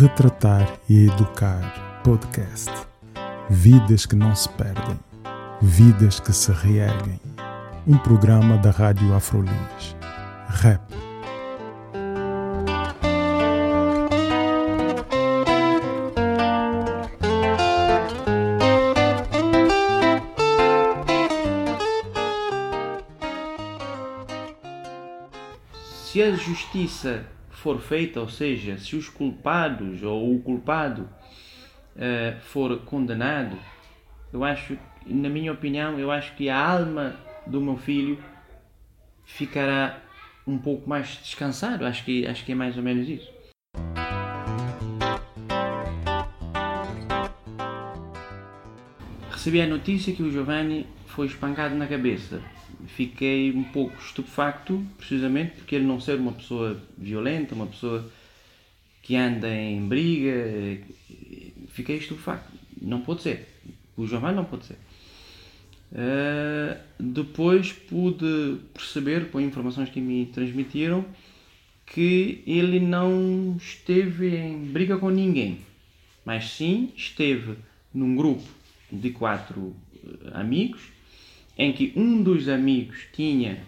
Retratar e Educar Podcast. Vidas que não se perdem, vidas que se reerguem. Um programa da Rádio Afrolis. Rap. Se a justiça for feita, ou seja, se os culpados ou o culpado eh, for condenado, eu acho, na minha opinião, eu acho que a alma do meu filho ficará um pouco mais descansado. Acho que, acho que é mais ou menos isso. Recebi a notícia que o Giovanni foi espancado na cabeça. Fiquei um pouco estupefacto, precisamente porque ele não ser uma pessoa violenta, uma pessoa que anda em briga. Fiquei estupefacto. Não pode ser. O Giovanni não pode ser. Uh, depois pude perceber, por informações que me transmitiram, que ele não esteve em briga com ninguém, mas sim esteve num grupo de quatro amigos, em que um dos amigos tinha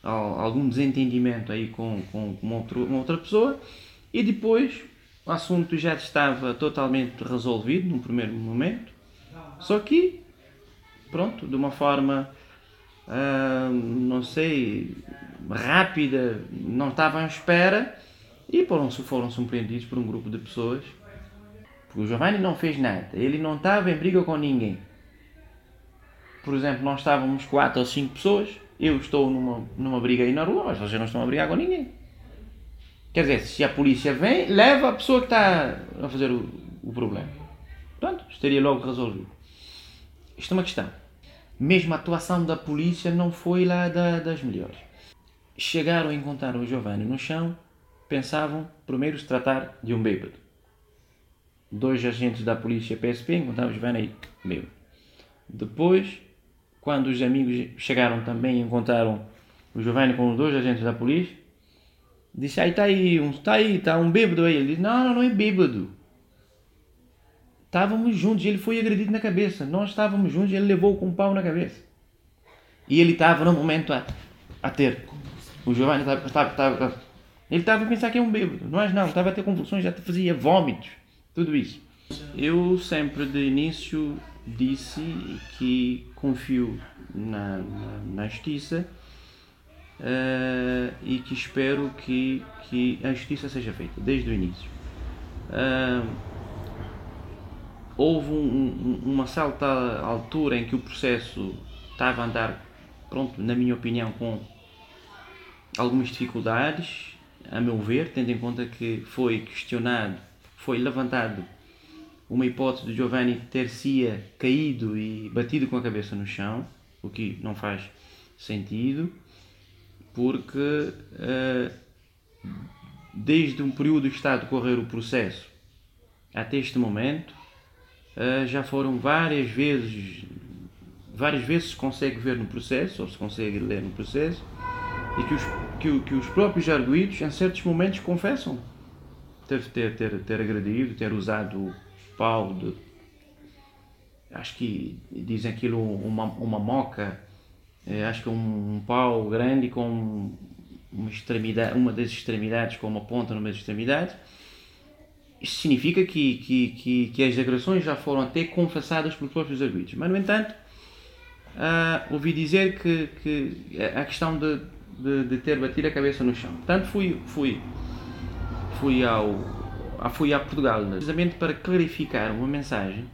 algum desentendimento aí com, com uma, outro, uma outra pessoa, e depois o assunto já estava totalmente resolvido num primeiro momento, só que pronto, de uma forma, uh, não sei, rápida, não estavam à espera e foram, foram surpreendidos por um grupo de pessoas. Porque o Giovanni não fez nada, ele não estava em briga com ninguém. Por exemplo, nós estávamos quatro ou cinco pessoas, eu estou numa, numa briga aí na rua, mas vocês não estão a brigar com ninguém. Quer dizer, se a polícia vem, leva a pessoa que está a fazer o, o problema. Pronto, estaria logo resolvido. Isto é uma questão mesmo a atuação da polícia não foi lá da, das melhores. Chegaram a encontrar o Giovanni no chão, pensavam primeiro se tratar de um bêbado. Dois agentes da polícia PSP encontraram o Giovanni aí, bêbado. Depois, quando os amigos chegaram também e encontraram o Giovanni com os dois agentes da polícia, disse, aí está aí, um, tá aí, está um bêbado aí. Ele disse, não, não, não é bêbado Estávamos juntos ele foi agredido na cabeça. Nós estávamos juntos ele levou com um pau na cabeça. E ele estava no momento a, a ter. O Giovanni estava, estava, estava, Ele estava a pensar que é um bêbado. Nós não, estava a ter convulsões, já fazia vômitos. Tudo isso. Eu sempre de início disse que confio na, na, na justiça uh, e que espero que, que a justiça seja feita desde o início. Uh, houve um, um, uma certa altura em que o processo estava a andar, pronto, na minha opinião, com algumas dificuldades, a meu ver, tendo em conta que foi questionado, foi levantado uma hipótese de Giovanni ter-se caído e batido com a cabeça no chão, o que não faz sentido, porque uh, desde um período que está a decorrer o processo até este momento, uh, já foram várias vezes, várias vezes se consegue ver no processo, ou se consegue ler no processo, e que os, que, que os próprios arguídos, em certos momentos, confessam ter, ter, ter, ter agredido, ter usado o pau de. Acho que dizem aquilo uma, uma moca, é, acho que um, um pau grande com uma extremidade, uma das extremidades com uma ponta numa das extremidades isto significa que, que, que, que, as agressões já foram até confessadas pelos próprios arguidos. Mas, no entanto, uh, ouvi dizer que, que a questão de, de, de, ter batido a cabeça no chão. Portanto, fui, fui, fui, ao, fui a Portugal precisamente para clarificar uma mensagem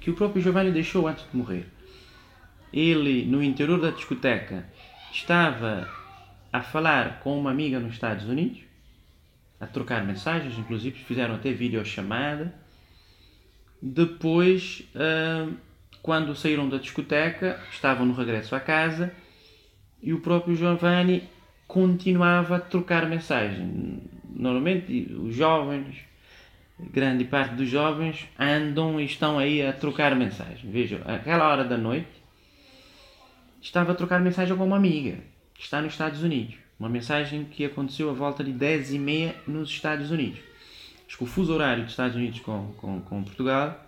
que o próprio Giovanni deixou antes de morrer. Ele, no interior da discoteca, estava a falar com uma amiga nos Estados Unidos a trocar mensagens, inclusive fizeram até videochamada. Depois, uh, quando saíram da discoteca, estavam no regresso à casa e o próprio Giovanni continuava a trocar mensagens. Normalmente, os jovens, grande parte dos jovens, andam e estão aí a trocar mensagens. Vejam, aquela hora da noite, estava a trocar mensagem com uma amiga que está nos Estados Unidos. Uma mensagem que aconteceu à volta de 10 e meia nos Estados Unidos. Acho que o fuso horário dos Estados Unidos com, com, com Portugal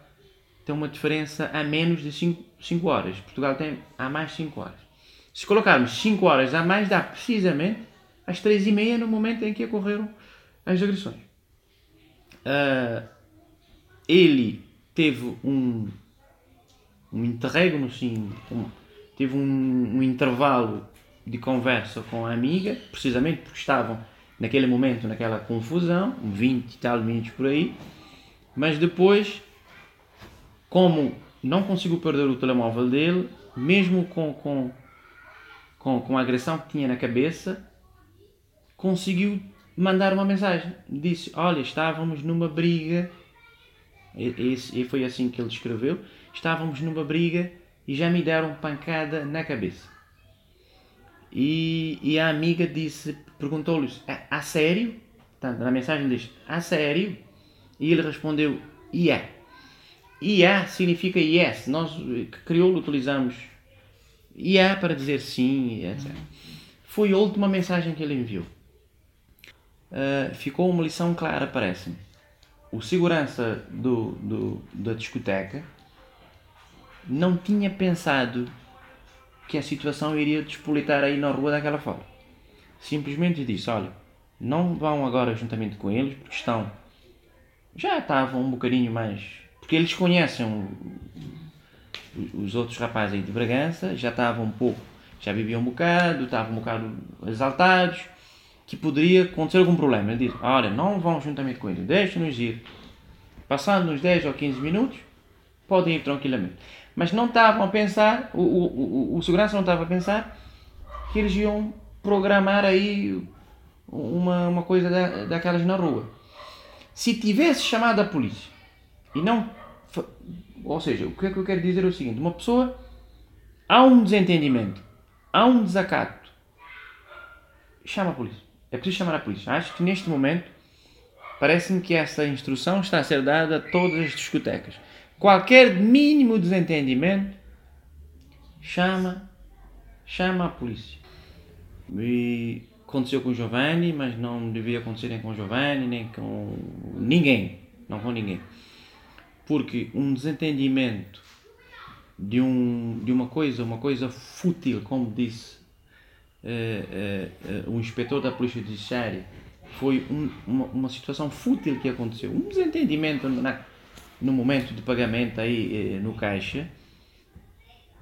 tem uma diferença a menos de 5 horas. Portugal tem a mais 5 horas. Se colocarmos 5 horas a mais, dá precisamente às 3 e meia no momento em que ocorreram as agressões. Uh, ele teve um, um interregno, sim, um, teve um, um intervalo de conversa com a amiga, precisamente porque estavam naquele momento, naquela confusão, 20 e tal minutos por aí, mas depois, como não conseguiu perder o telemóvel dele, mesmo com, com, com, com a agressão que tinha na cabeça, conseguiu mandar uma mensagem. Disse: Olha, estávamos numa briga. E, foi assim que ele escreveu: Estávamos numa briga e já me deram pancada na cabeça. E, e a amiga disse, perguntou-lhe, a, a, sério? Portanto, na mensagem diz, a sério? E ele respondeu, yeah. Yeah significa yes. Nós, crioulo, utilizamos yeah para dizer sim, etc. Foi a última mensagem que ele enviou. Uh, ficou uma lição clara, parece-me. O segurança do, do, da discoteca não tinha pensado que a situação iria despolitar aí na rua daquela forma. Simplesmente disse: olha, não vão agora juntamente com eles, porque estão. Já estavam um bocadinho mais. Porque eles conhecem os outros rapazes aí de Bragança, já estavam um pouco. Já viviam um bocado, estavam um bocado exaltados, que poderia acontecer algum problema. Ele disse: olha, não vão juntamente com eles, deixem-nos ir. Passando uns 10 ou 15 minutos, podem ir tranquilamente. Mas não estavam a pensar, o, o, o, o segurança não estava a pensar que eles iam programar aí uma, uma coisa da, daquelas na rua. Se tivesse chamado a polícia e não. Ou seja, o que é que eu quero dizer é o seguinte: uma pessoa. Há um desentendimento, há um desacato, chama a polícia. É preciso chamar a polícia. Acho que neste momento parece-me que essa instrução está a ser dada a todas as discotecas. Qualquer mínimo desentendimento, chama, chama a polícia. E aconteceu com o Giovanni, mas não devia acontecer nem com o Giovanni, nem com ninguém. Não com ninguém. Porque um desentendimento de, um, de uma coisa, uma coisa fútil, como disse o inspetor da Polícia Judiciária, foi um, uma, uma situação fútil que aconteceu. Um desentendimento na, no momento de pagamento aí eh, no caixa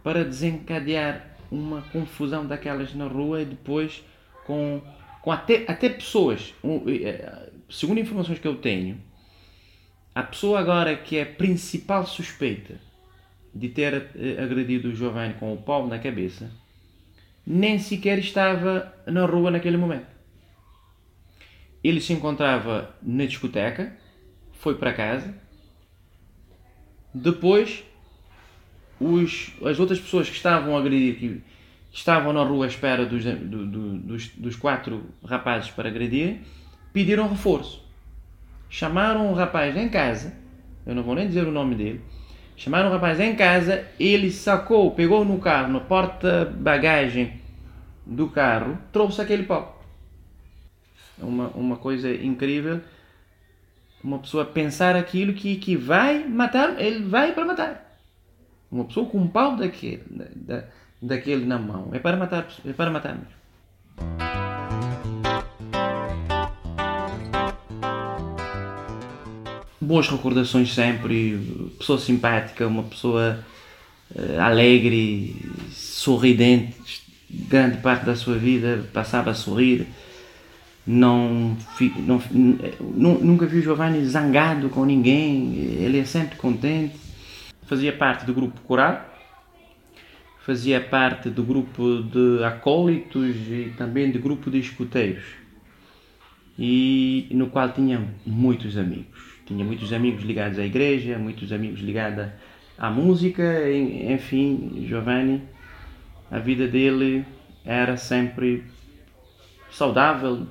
para desencadear uma confusão daquelas na rua e depois com, com até, até pessoas, eh, segundo informações que eu tenho, a pessoa agora que é principal suspeita de ter eh, agredido o Giovanni com o pau na cabeça, nem sequer estava na rua naquele momento. Ele se encontrava na discoteca, foi para casa, depois, os, as outras pessoas que estavam a agredir, que estavam na rua à espera dos, do, do, dos, dos quatro rapazes para agredir, pediram reforço. Chamaram o rapaz em casa, eu não vou nem dizer o nome dele, chamaram o rapaz em casa, ele sacou, pegou no carro, na porta-bagagem do carro, trouxe aquele pau. Uma, uma coisa incrível uma pessoa pensar aquilo que, que vai matar, ele vai para matar. Uma pessoa com um pau daquele, da, daquele na mão é para matar, é para matar mesmo. Boas recordações sempre, pessoa simpática, uma pessoa uh, alegre, sorridente, grande parte da sua vida passava a sorrir não, não, nunca vi o Giovanni zangado com ninguém, ele é sempre contente. Fazia parte do grupo coral, fazia parte do grupo de acólitos e também do grupo de escuteiros, e no qual tinha muitos amigos. Tinha muitos amigos ligados à igreja, muitos amigos ligados à música, enfim, Giovanni, a vida dele era sempre saudável,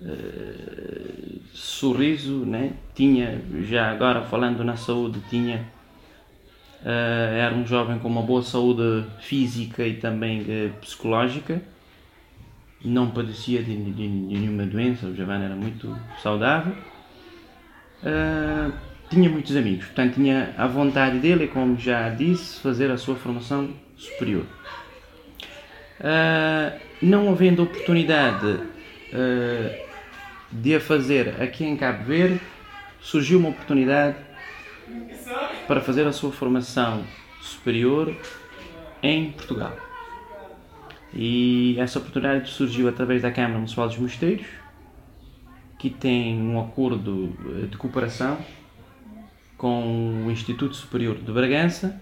uh, sorriso, né? tinha, já agora falando na saúde, tinha, uh, era um jovem com uma boa saúde física e também uh, psicológica, não padecia de, de, de, nenhuma doença, o Giovanni era muito saudável uh, tinha muitos amigos, portanto tinha a vontade dele, como já disse, fazer a sua formação superior. Uh, não havendo oportunidade uh, de a fazer aqui em Cabo Verde, surgiu uma oportunidade para fazer a sua formação superior em Portugal. E essa oportunidade surgiu através da Câmara Municipal dos Mosteiros, que tem um acordo eh, de cooperação com o Instituto Superior de Bragança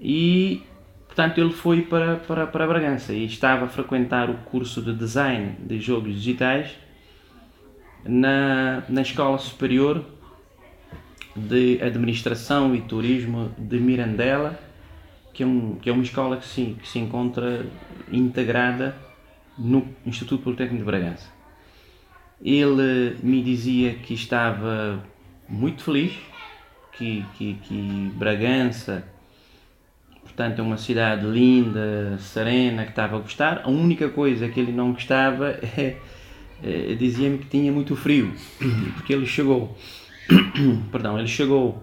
e, portanto, ele foi para, para, para Bragança e estava a frequentar o curso de Design de Jogos Digitais na, na Escola Superior de Administração e Turismo de Mirandela, que é, um, que é uma escola que se, que se encontra integrada no Instituto Politécnico de Bragança. Ele me dizia que estava muito feliz, que, que, que Bragança, portanto, é uma cidade linda, serena, que estava a gostar. A única coisa que ele não gostava é, é dizia-me que tinha muito frio, porque ele chegou, perdão, ele chegou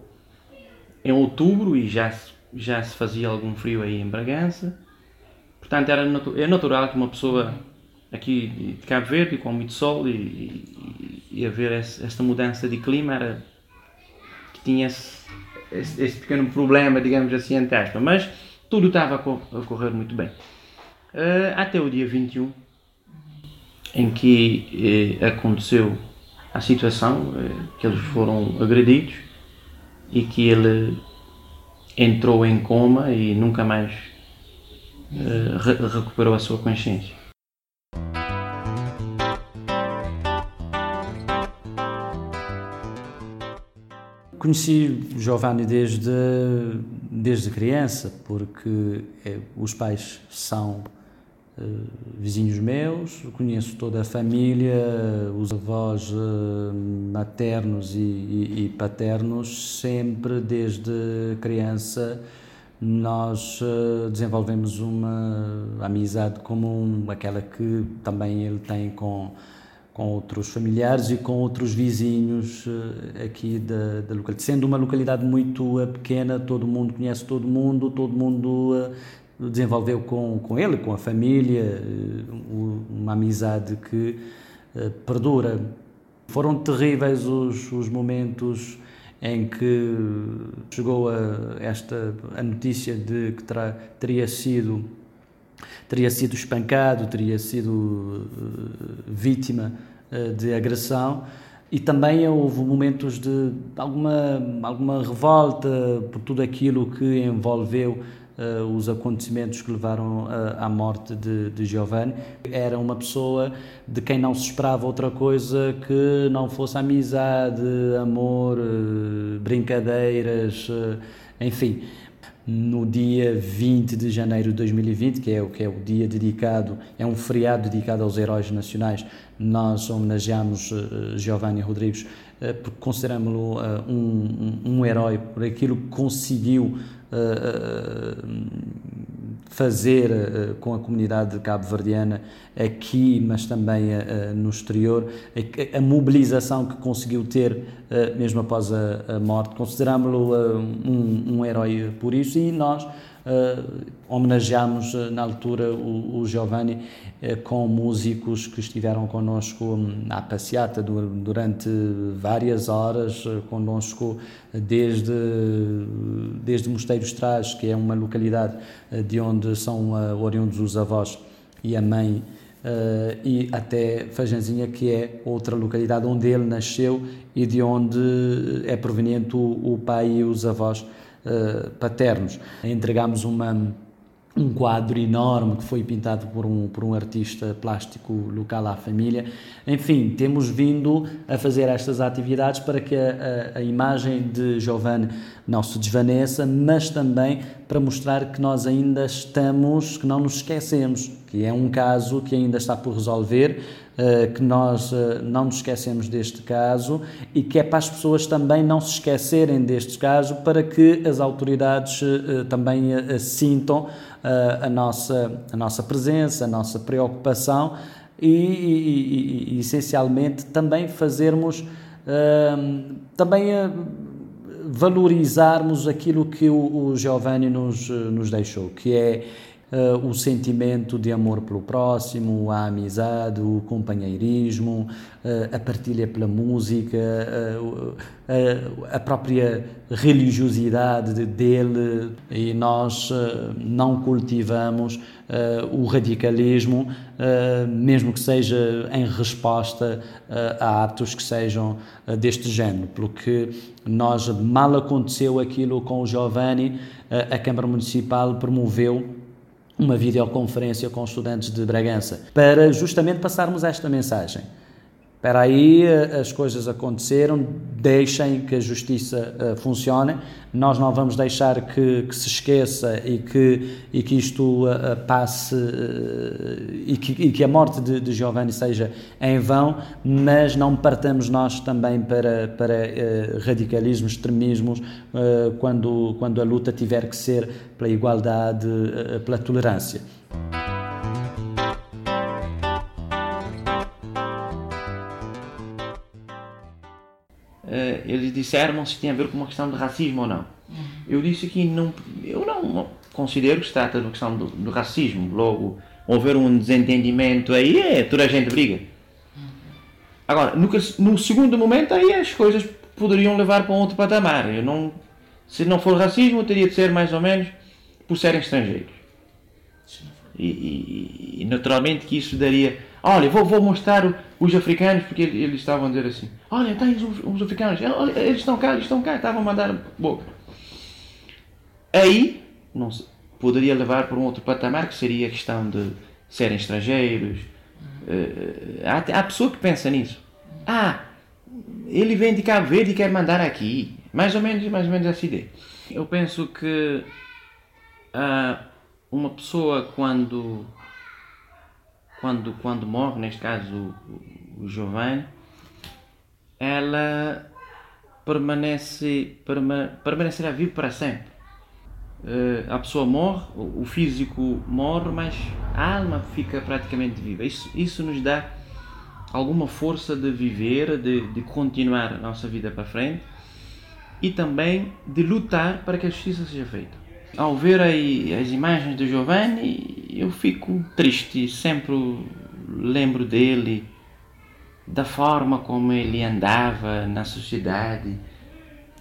em outubro e já, já se fazia algum frio aí em Bragança. Portanto, era é natural que uma pessoa aqui de Cabo Verde, com muito sol e, e, e haver esta mudança de clima, era que tinha esse, esse, pequeno problema, digamos assim, entre aspas. Mas tudo estava a, correr muito bem. Uh, até o dia 21, em que eh, aconteceu a situação, eh, que eles foram agredidos e que ele entrou em coma e nunca mais eh, re recuperou a sua consciência. Conheci Giovanni desde, desde criança, porque é, os pais são uh, vizinhos meus, conheço toda a família, os avós uh, maternos e, e, e, paternos, sempre desde criança nós uh, desenvolvemos uma amizade comum, aquela que também ele tem com com outros familiares e com outros vizinhos uh, aqui da, da localidade. Sendo uma localidade muito uh, pequena, todo mundo conhece todo mundo, todo mundo uh, desenvolveu com, com ele, com a família, uma amizade que perdura. Foram terríveis os, os momentos em que chegou a esta a notícia de que terá, teria sido teria sido espancado, teria sido uh, vítima uh, de agressão e também houve momentos de alguma alguma revolta por tudo aquilo que envolveu Uh, os acontecimentos que levaram uh, à morte de, de Giovanni. Era uma pessoa de quem não se esperava outra coisa que não fosse amizade, amor, brincadeiras, enfim no dia 20 de janeiro de 2020, que é o que é o dia dedicado, é um feriado dedicado aos heróis nacionais. Nós homenageamos uh, Giovanni Rodrigues uh, porque consideramos-lo uh, um, um, um, herói por aquilo que conseguiu fazer uh, com a comunidade cabo-verdiana aqui, mas também uh, no exterior, a, a, mobilização que conseguiu ter uh, mesmo após a, a morte. Consideramos-lo um, um, herói por isso e nós homenageamos na altura o, o Giovanni com músicos que estiveram connosco hum, à passeata durante várias horas, connosco desde, desde Mosteiros Traz, que é uma localidade de onde são oriundos os avós e a mãe, Uh, e até Fajanzinha, que é outra localidade onde ele nasceu e de onde é proveniente o, o pai e os avós uh, paternos. Entregámos uma um quadro enorme que foi pintado por um, por um artista plástico local à família. Enfim, temos vindo a fazer estas atividades para que a, a, a, imagem de Giovanni não se desvaneça, mas também para mostrar que nós ainda estamos, que não nos esquecemos, que é um caso que ainda está por resolver, uh, que nós uh, não nos esquecemos deste caso e que é para as pessoas também não se esquecerem deste caso, para que as autoridades uh, também sintam a, nossa, a nossa presença, a nossa preocupação e, e, e, e essencialmente também fazermos também valorizarmos aquilo que o, o Giovanni nos, nos deixou, que é uh, o sentimento de amor pelo próximo, a amizade, o companheirismo, uh, a partilha pela música, uh, a própria religiosidade dele. E nós não cultivamos o radicalismo, mesmo que seja em resposta a atos que sejam deste género, porque nós mal aconteceu aquilo com o Giovanni, a Câmara Municipal promoveu uma videoconferência com estudantes de Bragança, para justamente passarmos esta mensagem. Espera aí, eh, as coisas aconteceram, deixem que a justiça uh, funcione. Nós não vamos deixar que, que se esqueça e que, e que isto uh, passe uh, e, que, e, que, a morte de, de, Giovanni seja em vão, mas não partamos nós também para, para radicalismos, extremismos, quando, quando a luta tiver que ser pela igualdade, pela tolerância. Eles disseram se tinha a ver com uma questão de racismo ou não. Eu disse que não, eu não considero que se trata de uma questão do, do racismo. Logo, houver um desentendimento aí, é, toda a gente briga. Agora, no, no segundo momento, aí as coisas poderiam levar para um outro patamar. Eu não, se não for racismo, teria de ser mais ou menos por serem estrangeiros. E, e, e naturalmente que isso daria Olha, vou, vou mostrar os africanos, porque eles estavam a dizer assim: Olha, tem os africanos, olha, eles estão cá, eles estão cá, estavam a mandar boca. Aí, não sei, poderia levar para um outro patamar, que seria a questão de serem estrangeiros. Uh, há, há pessoa que pensa nisso. Ah, ele vem de Cabo Verde e quer mandar aqui. Mais ou menos, mais ou menos essa ideia. Eu penso que uh, uma pessoa quando quando, quando morre, neste caso o, o Giovanni, ela permanece, perma, permanecerá viva para sempre. Uh, a pessoa morre, o físico morre, mas a alma fica praticamente viva. Isso, isso nos dá alguma força de viver, de, de continuar a nossa vida para frente e também de lutar para que a justiça seja feita ao ver aí as imagens do Giovanni, eu fico triste, sempre lembro dele, da forma como ele andava na sociedade.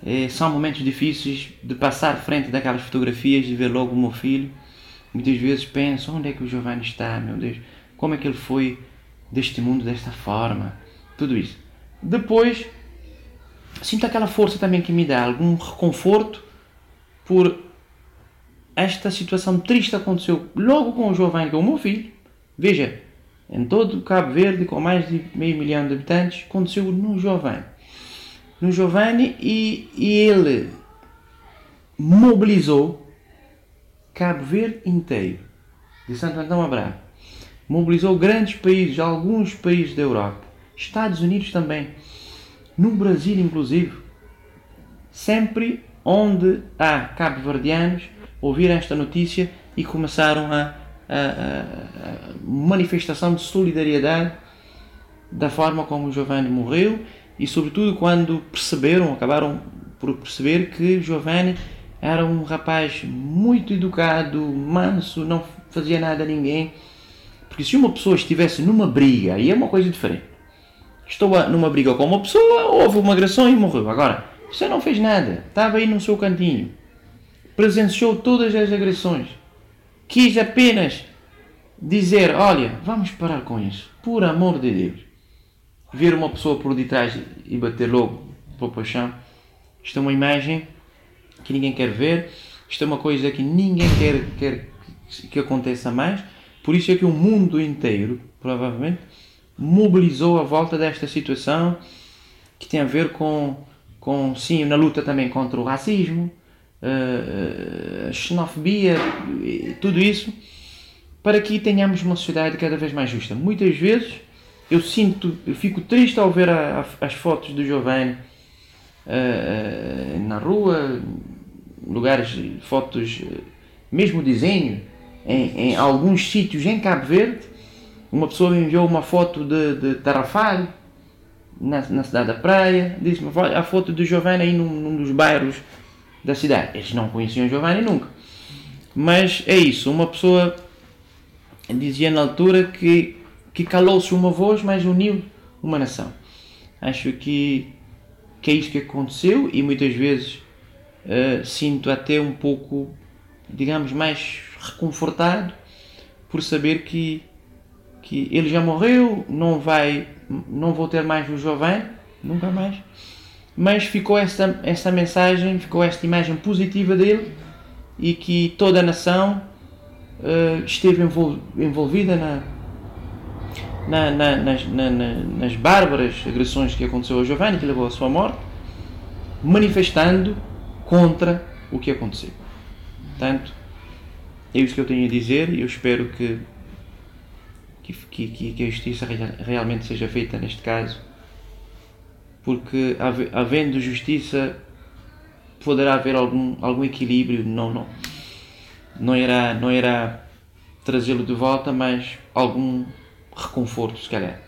É, são momentos difíceis de passar frente daquelas fotografias e ver logo o meu filho. Muitas vezes penso, onde é que o Giovanni está, meu Deus? Como é que ele foi deste mundo desta forma? Tudo isso. Depois, sinto aquela força também que me dá, algum reconforto por esta situação triste aconteceu logo com o Giovanni, que é o meu filho. Veja, em todo Cabo Verde, com mais de meio milhão de habitantes, aconteceu no Giovanni. No Giovanni e, e ele mobilizou Cabo Verde inteiro, de Santo Antão a. Mobilizou grandes países, alguns países da Europa, Estados Unidos também, no Brasil inclusive. Sempre onde há cabo-verdianos, ouviram esta notícia e começaram a, a, a, manifestação de solidariedade da forma como Giovanni morreu e sobretudo quando perceberam, acabaram por perceber que Giovanni era um rapaz muito educado, manso, não fazia nada a ninguém. Porque se uma pessoa estivesse numa briga, aí é uma coisa diferente. Estou numa briga com uma pessoa, houve uma agressão e morreu. Agora, você não fez nada, estava aí no seu cantinho presenciou todas as agressões. Quis apenas dizer: Olha, vamos parar com isso, por amor de Deus. Ver uma pessoa por detrás e bater logo para o chão. Isto é uma imagem que ninguém quer ver. Isto é uma coisa que ninguém quer, quer que aconteça mais. Por isso é que o mundo inteiro, provavelmente, mobilizou a volta desta situação que tem a ver com, com sim, na luta também contra o racismo, a xenofobia, tudo isso, para que tenhamos uma sociedade cada vez mais justa. Muitas vezes eu sinto, eu fico triste ao ver a, a, as fotos do Giovanni na rua, lugares, fotos, mesmo desenho, em, em, alguns sítios em Cabo Verde. Uma pessoa me enviou uma foto de, de na, na cidade da praia, disse-me a foto do Giovanni aí num, num, dos bairros da cidade. Eles não conheciam Giovanni nunca. Mas é isso, uma pessoa dizia na altura que, que calou-se uma voz, mas uniu uma nação. Acho que, que é isso que aconteceu e muitas vezes uh, sinto até um pouco, digamos, mais reconfortado por saber que, que ele já morreu, não vai, não vou ter mais o jovem, nunca mais, mas ficou essa, essa mensagem, ficou esta imagem positiva dele e que toda a nação uh, esteve envolvida na, na, na, nas, nas bárbaras agressões que aconteceu a Giovanni, que levou à sua morte, manifestando contra o que aconteceu. Portanto, é isso que eu tenho a dizer e eu espero que, que, que, que a justiça realmente seja feita neste caso, porque havendo justiça poderá haver algum, algum equilíbrio, não, não, não irá, não irá trazê-lo de volta, mas algum reconforto, se calhar.